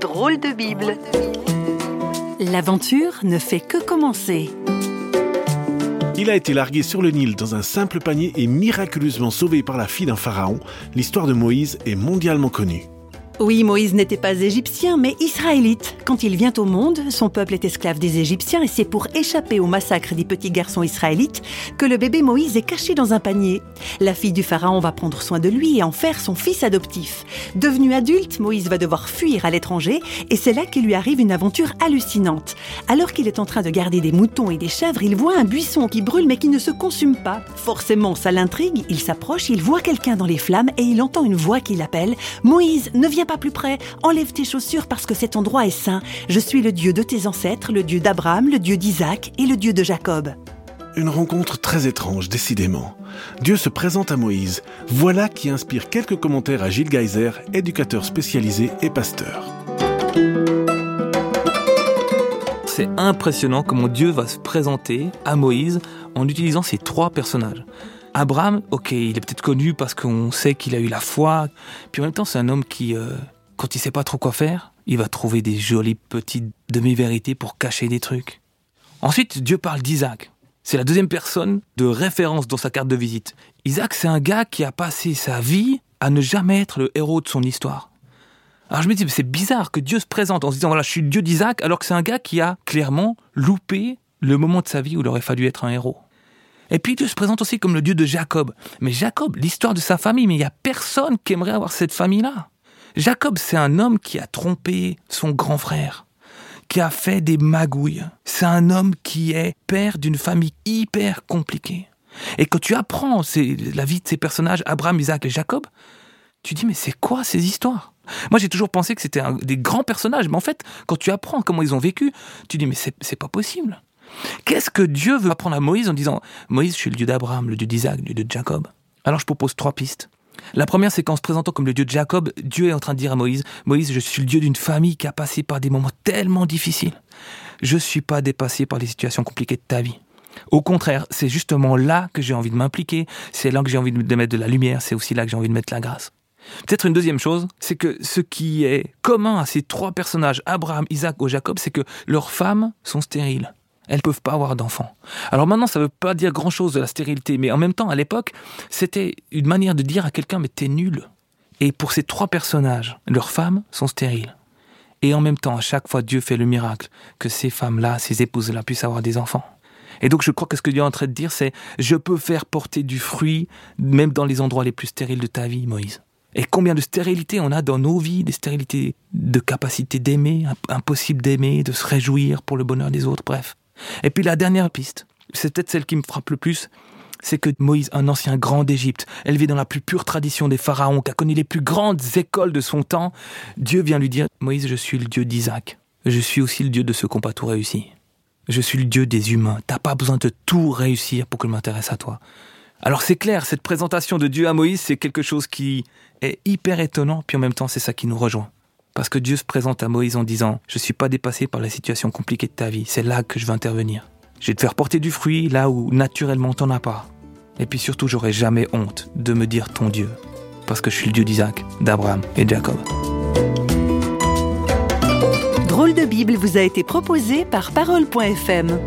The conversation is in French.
Drôle de Bible. L'aventure ne fait que commencer. Il a été largué sur le Nil dans un simple panier et miraculeusement sauvé par la fille d'un pharaon. L'histoire de Moïse est mondialement connue. Oui, Moïse n'était pas égyptien, mais israélite. Quand il vient au monde, son peuple est esclave des Égyptiens et c'est pour échapper au massacre des petits garçons israélites que le bébé Moïse est caché dans un panier. La fille du pharaon va prendre soin de lui et en faire son fils adoptif. Devenu adulte, Moïse va devoir fuir à l'étranger et c'est là qu'il lui arrive une aventure hallucinante. Alors qu'il est en train de garder des moutons et des chèvres, il voit un buisson qui brûle mais qui ne se consume pas. Forcément, ça l'intrigue, il s'approche, il voit quelqu'un dans les flammes et il entend une voix qui l'appelle Moïse, ne pas plus près, enlève tes chaussures parce que cet endroit est saint. Je suis le Dieu de tes ancêtres, le Dieu d'Abraham, le Dieu d'Isaac et le Dieu de Jacob. Une rencontre très étrange, décidément. Dieu se présente à Moïse. Voilà qui inspire quelques commentaires à Gilles Geyser, éducateur spécialisé et pasteur. C'est impressionnant comment Dieu va se présenter à Moïse en utilisant ces trois personnages. Abraham, ok, il est peut-être connu parce qu'on sait qu'il a eu la foi, puis en même temps c'est un homme qui, euh, quand il sait pas trop quoi faire, il va trouver des jolies petites demi-vérités pour cacher des trucs. Ensuite, Dieu parle d'Isaac. C'est la deuxième personne de référence dans sa carte de visite. Isaac, c'est un gars qui a passé sa vie à ne jamais être le héros de son histoire. Alors je me dis, c'est bizarre que Dieu se présente en se disant, voilà, je suis le Dieu d'Isaac, alors que c'est un gars qui a clairement loupé le moment de sa vie où il aurait fallu être un héros. Et puis Dieu se présente aussi comme le Dieu de Jacob. Mais Jacob, l'histoire de sa famille, mais il n'y a personne qui aimerait avoir cette famille-là. Jacob, c'est un homme qui a trompé son grand frère, qui a fait des magouilles. C'est un homme qui est père d'une famille hyper compliquée. Et quand tu apprends la vie de ces personnages, Abraham, Isaac et Jacob, tu dis mais c'est quoi ces histoires? Moi j'ai toujours pensé que c'était des grands personnages, mais en fait quand tu apprends comment ils ont vécu, tu dis mais c'est pas possible. Qu'est-ce que Dieu veut apprendre à Moïse en disant Moïse, je suis le Dieu d'Abraham, le Dieu d'Isaac, le Dieu de Jacob Alors je propose trois pistes. La première, c'est qu'en se présentant comme le Dieu de Jacob, Dieu est en train de dire à Moïse Moïse, je suis le Dieu d'une famille qui a passé par des moments tellement difficiles. Je ne suis pas dépassé par les situations compliquées de ta vie. Au contraire, c'est justement là que j'ai envie de m'impliquer, c'est là que j'ai envie de mettre de la lumière, c'est aussi là que j'ai envie de mettre la grâce. Peut-être une deuxième chose, c'est que ce qui est commun à ces trois personnages, Abraham, Isaac ou Jacob, c'est que leurs femmes sont stériles. Elles peuvent pas avoir d'enfants. Alors maintenant, ça veut pas dire grand chose de la stérilité, mais en même temps, à l'époque, c'était une manière de dire à quelqu'un, mais t'es nul. Et pour ces trois personnages, leurs femmes sont stériles. Et en même temps, à chaque fois, Dieu fait le miracle que ces femmes-là, ces épouses-là puissent avoir des enfants. Et donc, je crois que ce que Dieu est en train de dire, c'est je peux faire porter du fruit, même dans les endroits les plus stériles de ta vie, Moïse. Et combien de stérilité on a dans nos vies, des stérilités de capacité d'aimer, impossible d'aimer, de se réjouir pour le bonheur des autres, bref. Et puis la dernière piste, c'est peut-être celle qui me frappe le plus, c'est que Moïse, un ancien grand d'Égypte, élevé dans la plus pure tradition des pharaons, qui a connu les plus grandes écoles de son temps, Dieu vient lui dire, Moïse, je suis le Dieu d'Isaac. Je suis aussi le Dieu de ceux qui n'ont pas tout réussi. Je suis le Dieu des humains. T'as pas besoin de tout réussir pour que je m'intéresse à toi. Alors c'est clair, cette présentation de Dieu à Moïse, c'est quelque chose qui est hyper étonnant, puis en même temps c'est ça qui nous rejoint. Parce que Dieu se présente à Moïse en disant Je ne suis pas dépassé par la situation compliquée de ta vie, c'est là que je vais intervenir. Je vais te faire porter du fruit là où naturellement t'en as pas. Et puis surtout, j'aurai jamais honte de me dire ton Dieu, parce que je suis le Dieu d'Isaac, d'Abraham et de Jacob. Drôle de Bible vous a été proposé par Parole.fm.